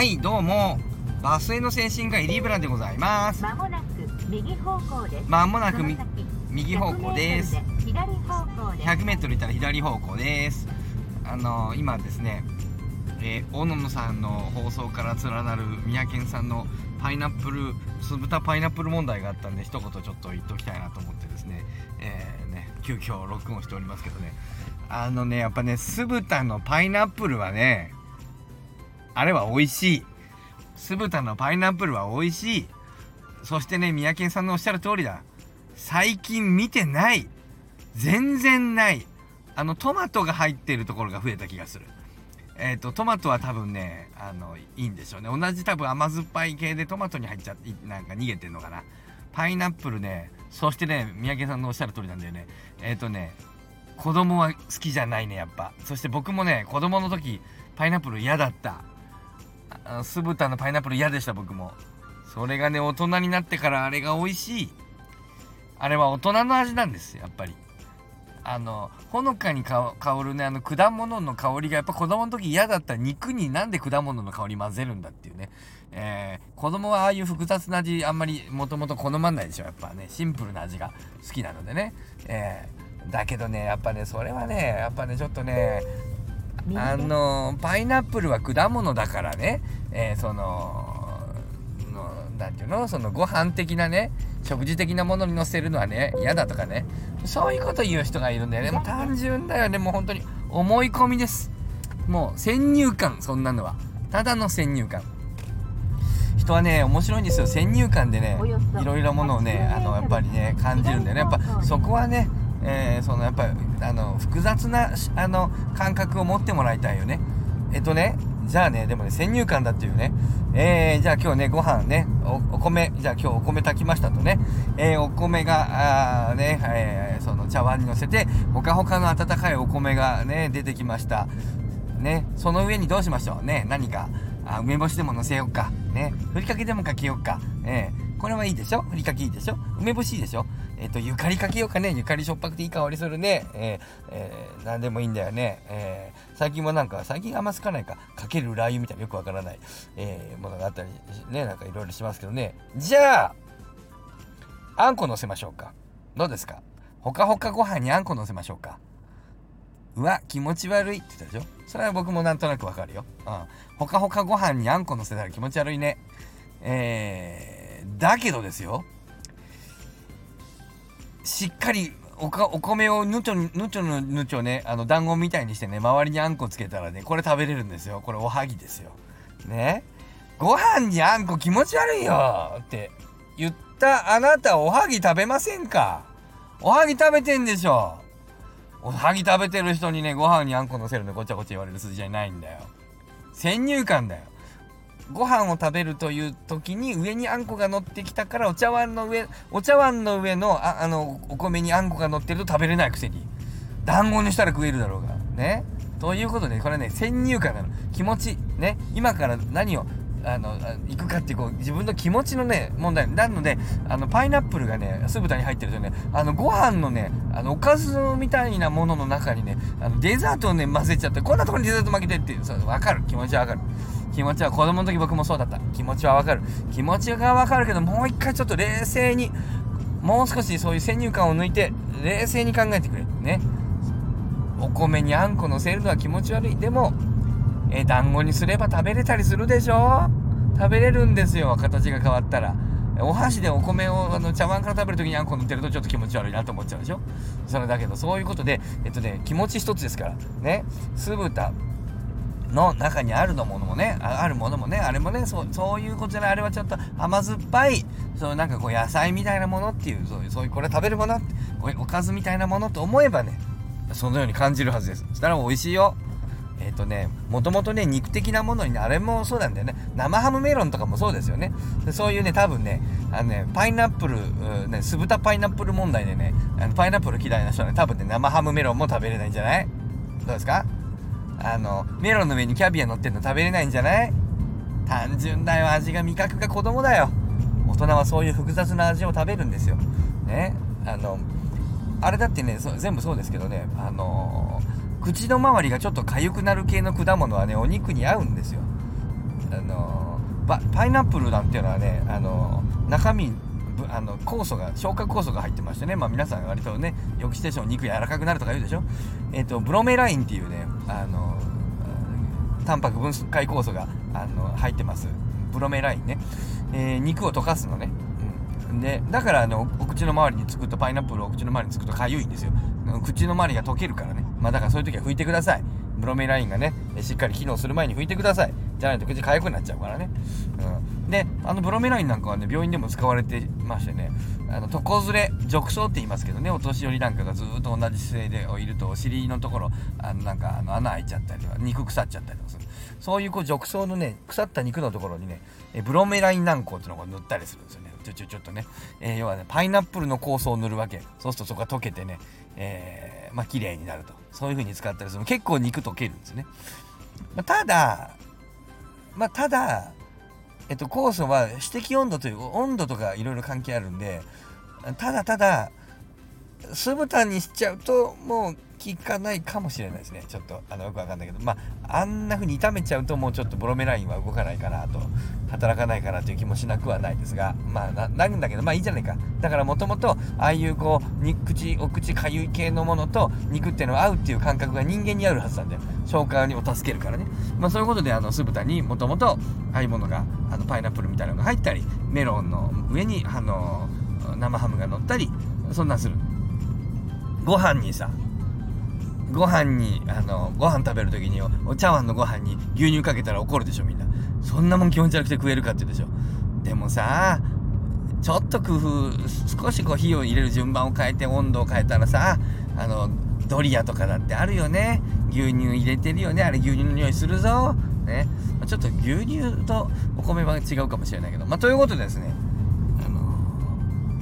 はいどうも。バスへの精神科医リブラでございます。まもなく右方向です。まもなく右方向です。100メートルで左方向です。100m 行ったら左方向です。あの今ですねえー、大野さんの放送から連なる三宅さんのパイナップル酢豚パイナップル問題があったんで一言ちょっと言っておきたいなと思ってですね,、えーね急遽録音しておりますけどね。あのねやっぱね酢豚のパイナップルはねあれは美味しい。酢豚のパイナップルは美味しい。そしてね三宅さんのおっしゃる通りだ。最近見てない。全然ない。あのトマトが入ってるところが増えた気がする。えっ、とトマトは多分ねあのいいんでしょうね。同じ多分甘酸っぱい系でトマトに入っちゃってなんか逃げてんのかな。パイナップルねそしてね三宅さんのおっしゃる通りなんだよね。えっ、とね子供は好きじゃないねやっぱ。そして僕もね子供の時パイナップル嫌だった。酢豚のパイナップル嫌でした僕も。それがね大人になってからあれが美味しい。あれは大人の味なんですやっぱり。あのほのかに香るねあの果物の香りがやっぱ子供の時嫌だった。肉になんで果物の香り混ぜるんだっていうね、えー子供はああいう複雑な味あんまりもともと好まないでしょやっぱね。シンプルな味が好きなのでね、えーだけどねやっぱねそれはねやっぱねちょっとねあのパイナップルは果物だからね、えーそののなんていうの？そのご飯的なね食事的なものに乗せるのはね嫌だとかね。そういうこと言う人がいるんだよね。もう単純だよね。もう本当に思い込みです。もう先入観そんなのは。ただの先入観。人はね面白いんですよ。先入観でねいろいろものをねあのやっぱりね感じるんだよね。やっぱそこはねえーそのやっぱりあの複雑なあの感覚を持ってもらいたいよね。えっとねじゃあねでもね先入観だっていうね。えーじゃあ今日ねご飯ねお米じゃあ今日お米炊きましたとね、えーお米があーね、えーその茶碗にのせてほかほかの温かいお米がね出てきました。ねその上にどうしましょう。ね何か。あ梅干しでものせようか。ねふりかけでもかけようか。えーこれはいいでしょ？ふりかけいいでしょ？梅干しいいでしょ？えっ、とゆかりかけようかね。ゆかりしょっぱくていい香りするね。えーえー何でもいいんだよね。えー最近もなんか最近あんまつかないか。かけるラー油みたいなよくわからない、えーものがあったりねなんかいろいろしますけどね。じゃああんこのせましょうか。どうですか？ほかほかご飯にあんこのせましょうか。うわ気持ち悪いって言ったでしょ？それは僕もなんとなくわかるよ。うん。ほかほかご飯にあんこのせたら気持ち悪いね。えー、だけどですよ。しっかりおかお米をぬちょぬちょぬちょね、あの団子みたいにしてね、周りにあんこつけたらね、これ食べれるんですよ。これおはぎですよ。ね。ご飯にあんこ気持ち悪いよって言ったあなたおはぎ食べませんか？おはぎ食べてんでしょ？おはぎ食べてる人にねご飯にあんこ乗せるのごちゃごちゃ言われる筋じゃないんだよ先入観だよご飯を食べるという時に上にあんこが乗ってきたからお茶碗の上お茶碗の上のああのお米にあんこが乗ってると食べれないくせに。団子にしたら食えるだろうが。ね。ということでこれね先入観なの。気持ちね。今から何をあの行くかっていうこう自分の気持ちのね問題。なのであのパイナップルがね酢豚に入ってるとねあのご飯のねあのおかずみたいなものの中にねあのデザートをね混ぜちゃってこんなところにデザート負けてってそう分かる。気持ちは分かる。気持ちは子供の時僕もそうだった。気持ちは分かる。気持ちが分かるけどもう一回ちょっと冷静にもう少しそういう先入観を抜いて冷静に考えてくれ。ね。お米にあんこ乗せるのは気持ち悪い。でもえ団子にすれば食べれたりするでしょ？食べれるんですよ。形が変わったら。お箸でお米をあの茶碗から食べる時にあんこ塗ってるとちょっと気持ち悪いなと思っちゃうでしょ？それだけどそういうことでえっとね気持ち一つですから。ね。酢豚。の中にあるのものもねあるものもねあれもねそうそういうことじゃないあれはちょっと甘酸っぱいそうなんかこう野菜みたいなものっていうそういうそういうこれ食べるものっておかずみたいなものと思えばねそのように感じるはずです。そしたら美味しいよ。えっ、とねもともとね肉的なものにねあれもそうなんだよね。生ハムメロンとかもそうですよね。そういうね多分ねあのねパイナップルね酢豚パイナップル問題でねあのパイナップル嫌いな人はね多分ね生ハムメロンも食べれないんじゃない？どうですか？あのメロンの上にキャビア乗ってんの食べれないんじゃない？単純だよ。味が味覚が子供だよ。大人はそういう複雑な味を食べるんですよ。ね？あのあれだってねそ全部そうですけどね。あの口の周りがちょっと痒くなる系の果物はねお肉に合うんですよ。あのばパイナップルなんていうのはねあの中身あの酵素が消化酵素が入ってましてね、まあ、皆さん割とね予期してしょ肉柔らかくなるとか言うでしょ、えっとブロメラインっていうねあのタンパク分解酵素があの入ってます。ブロメラインね、えー肉を溶かすのね、うん、でだからあのお口の周りにつくとパイナップルをお口の周りにつくとかゆいんですよ。口の周りが溶けるからね。まあだからそういう時は拭いてください。ブロメラインがねしっかり機能する前に拭いてください。じゃないと口かゆくなっちゃうからね、うん、であのブロメラインなんかはね病院でも使われてましてねあの床ずれ褥瘡って言いますけどねお年寄りなんかがずっと同じ姿勢でいるとお尻のところあのなんかあの穴開いちゃったりとか肉腐っちゃったりとかする。そういうこう褥瘡のね腐った肉のところにねえブロメライン軟膏っていうのを塗ったりするんですよね。ちょちょちょっとね、えー要はねパイナップルの酵素を塗るわけ。そうするとそこが溶けてねえーまあ綺麗になると。そういう風に使ったりする結構肉溶けるんですね、まあただまあただえっと酵素は指摘温度という温度とかいろいろ関係あるんでただただ酢豚にしちゃうともう効かないかもしれないですね。ちょっとあのよくわかんないけど。まああんな風に炒めちゃうともうちょっとブロメラインは動かないかなと働かないかなという気もしなくはないですが。まあなるんだけどまあいいじゃないか。だからもともとああいうこうに口お口かゆい系のものと肉っていうのは合うっていう感覚が人間にあるはずなんだよ。消化にも助けるからね。まあそういうことであの酢豚にもともとああいうものがあのパイナップルみたいなのが入ったりメロンの上にあの生ハムが乗ったりそんなんする。ご飯にさご飯にあのご飯食べる時におお茶碗のご飯に牛乳かけたら怒るでしょみんな。そんなもん気持ち悪くて食えるかって言うでしょ。でもさちょっと工夫少しこう火を入れる順番を変えて温度を変えたらさあのドリアとかだってあるよね。牛乳入れてるよね。あれ牛乳の匂いするぞ。ね。まちょっと牛乳とお米は違うかもしれないけど。まあということでですね。あの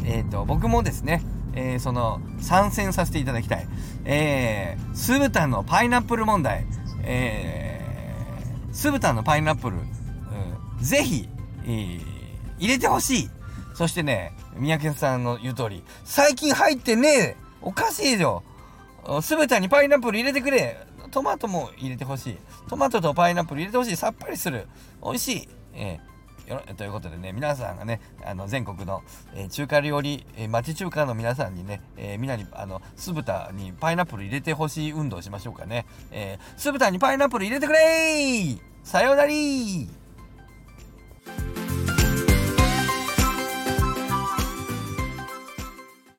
えっ、と僕もですね。えーその参戦させていただきたい、えー、酢豚のパイナップル問題、えー、酢豚のパイナップル、うん、ぜひ、えー入れてほしい。そしてね三宅さんの言う通り最近入ってねえ。おかしいよ酢豚にパイナップル入れてくれ。トマトも入れてほしい。トマトとパイナップル入れてほしい。さっぱりする。美味しい、えーということでね皆さんがねあの全国の、えー中華料理、えー町中華の皆さんにね、えーみんなにあの酢豚にパイナップル入れてほしい運動しましょうかね、えー酢豚にパイナップル入れてくれさようなら